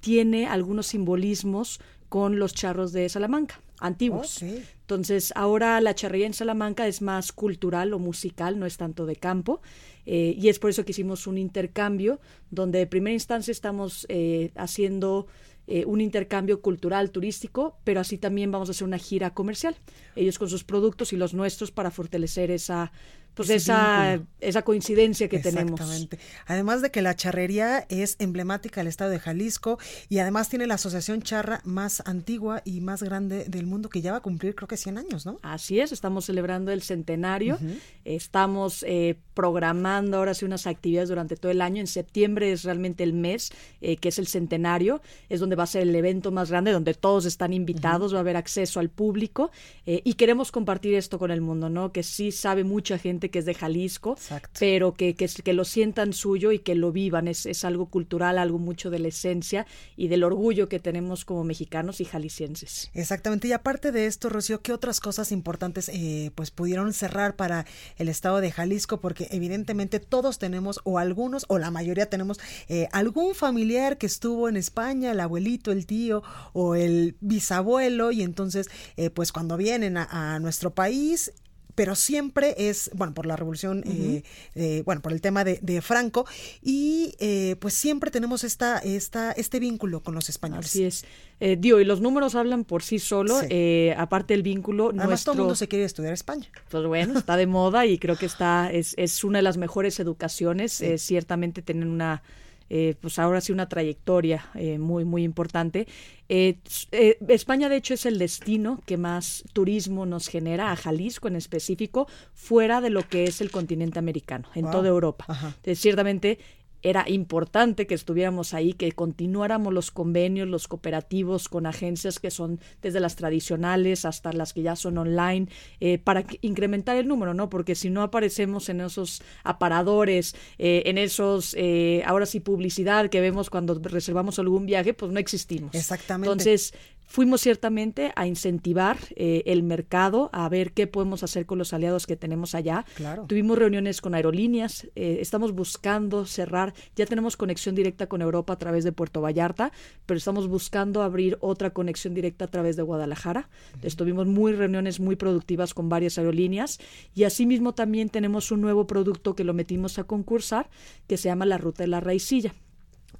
tiene algunos simbolismos con los charros de Salamanca antiguos. Entonces, ahora la charrería en Salamanca es más cultural o musical, no es tanto de campo, eh, y es por eso que hicimos un intercambio, donde de primera instancia estamos eh, haciendo eh, un intercambio cultural, turístico, pero así también vamos a hacer una gira comercial, ellos con sus productos y los nuestros para fortalecer esa pues esa, esa coincidencia que tenemos. Exactamente. Además de que la charrería es emblemática del estado de Jalisco y además tiene la asociación charra más antigua y más grande del mundo que ya va a cumplir creo que 100 años, ¿no? Así es, estamos celebrando el centenario, estamos eh, programando ahora sí unas actividades durante todo el año, en septiembre es realmente el mes eh, que es el centenario, es donde va a ser el evento más grande, donde todos están invitados, va a haber acceso al público eh, y queremos compartir esto con el mundo, ¿no? Que sí sabe mucha gente que es de Jalisco, pero que, que, que, lo sientan suyo y que lo vivan. Es, es algo cultural, algo mucho de la esencia y del orgullo que tenemos como mexicanos y jaliscienses. Exactamente. Y aparte de esto, Rocío, ¿qué otras cosas importantes eh, pues pudieron cerrar para el estado de Jalisco? Porque evidentemente todos tenemos, o algunos, o la mayoría tenemos eh, algún familiar que estuvo en España, el abuelito, el tío o el bisabuelo, y entonces, eh, pues cuando vienen a nuestro país, pero siempre es, bueno, por la revolución, eh, bueno, por el tema de, Franco, y eh, pues siempre tenemos esta, esta, este vínculo con los españoles. Así es. Eh, Dio, y los números hablan por sí solo, eh, aparte del vínculo. Además, todo el mundo se quiere estudiar España. Pues bueno, está de moda y creo que está, es, es una de las mejores educaciones. ciertamente tienen una eh, pues ahora sí una trayectoria eh, muy, muy importante. Eh, España, de hecho, es el destino que más turismo nos genera, a Jalisco en específico, fuera de lo que es el continente americano, en toda Europa. ciertamente era importante que estuviéramos ahí, que continuáramos los convenios, los cooperativos con agencias que son desde las tradicionales hasta las que ya son online, eh, para incrementar el número, ¿no? Porque si no aparecemos en esos aparadores, eh, en esos, eh, ahora sí, publicidad que vemos cuando reservamos algún viaje, pues no existimos. Exactamente. Entonces, fuimos ciertamente a incentivar eh, el mercado, a ver qué podemos hacer con los aliados que tenemos allá. Tuvimos reuniones con aerolíneas, eh, estamos buscando cerrar, ya tenemos conexión directa con Europa a través de Puerto Vallarta, pero estamos buscando abrir otra conexión directa a través de Guadalajara. Estuvimos muy reuniones muy productivas con varias aerolíneas y asimismo también tenemos un nuevo producto que lo metimos a concursar que se llama la ruta de la raicilla.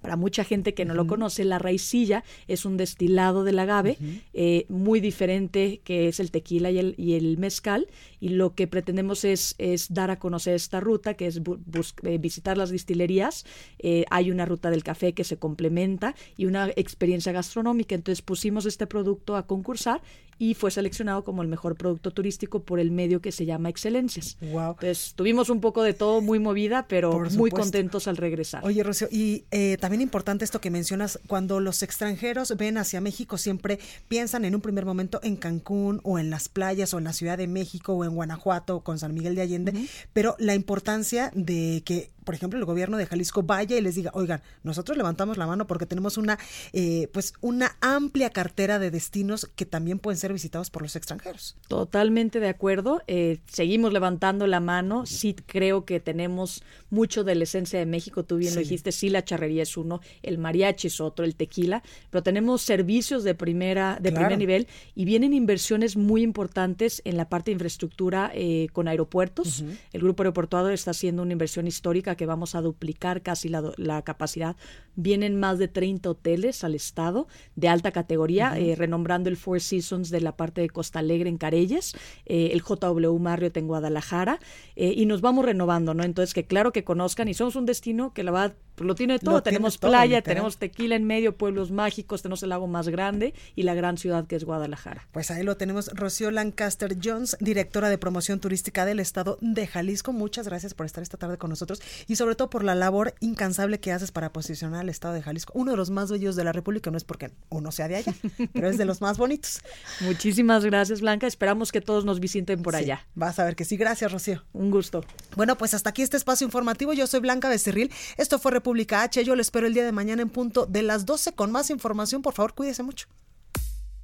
Para mucha gente que no lo conoce, la raicilla es un destilado del agave eh, muy diferente que es el tequila y el, y el mezcal. Y lo que pretendemos es, es dar a conocer esta ruta, que es eh, visitar las destilerías. Eh, hay una ruta del café que se complementa y una experiencia gastronómica. Entonces pusimos este producto a concursar y fue seleccionado como el mejor producto turístico por el medio que se llama Excelencias. Wow. Entonces tuvimos un poco de todo, muy movida, pero muy contentos al regresar. Oye, Rocío, y eh, también importante esto que mencionas, cuando los extranjeros ven hacia México siempre piensan en un primer momento en Cancún o en las playas o en la Ciudad de México o en Guanajuato o con San Miguel de Allende, pero la importancia de que por ejemplo, el gobierno de Jalisco vaya y les diga, oigan, nosotros levantamos la mano porque tenemos una, eh, pues, una amplia cartera de destinos que también pueden ser visitados por los extranjeros. Totalmente de acuerdo. Eh, seguimos levantando la mano. Sí creo que tenemos mucho de la esencia de México. Tú bien lo dijiste, sí, la charrería es uno, el mariachi es otro, el tequila, pero tenemos servicios de primera, de primer nivel y vienen inversiones muy importantes en la parte de infraestructura eh, con aeropuertos. El grupo aeroportuario está haciendo una inversión histórica que vamos a duplicar casi la, capacidad. Vienen más de 30 hoteles al estado de alta categoría, eh, renombrando el Four Seasons de la parte de Costa Alegre en Carelles, eh, el JW Marriott en Guadalajara, eh, y nos vamos renovando, ¿no? Entonces, que claro que conozcan y somos un destino que la pues lo tiene todo. tenemos playa, tenemos tequila en medio, pueblos mágicos, tenemos el lago más grande y la gran ciudad que es Guadalajara. Pues ahí lo tenemos. Rocío Lancaster Jones, directora de promoción turística del estado de Jalisco. Muchas gracias por estar esta tarde con nosotros y sobre todo por la labor incansable que haces para posicionar al estado de Jalisco. Uno de los más bellos de la República, no es porque uno sea de allá, <laughs> pero es de los más bonitos. Muchísimas gracias, Blanca. Esperamos que todos nos visiten por allá. Vas a ver que sí. Gracias, Rocío. Un gusto. Bueno, pues hasta aquí este espacio informativo. Yo soy Blanca Becerril. Esto fue República H. Yo lo espero el día de mañana en punto de las 12 con más información. Por favor, cuídese mucho.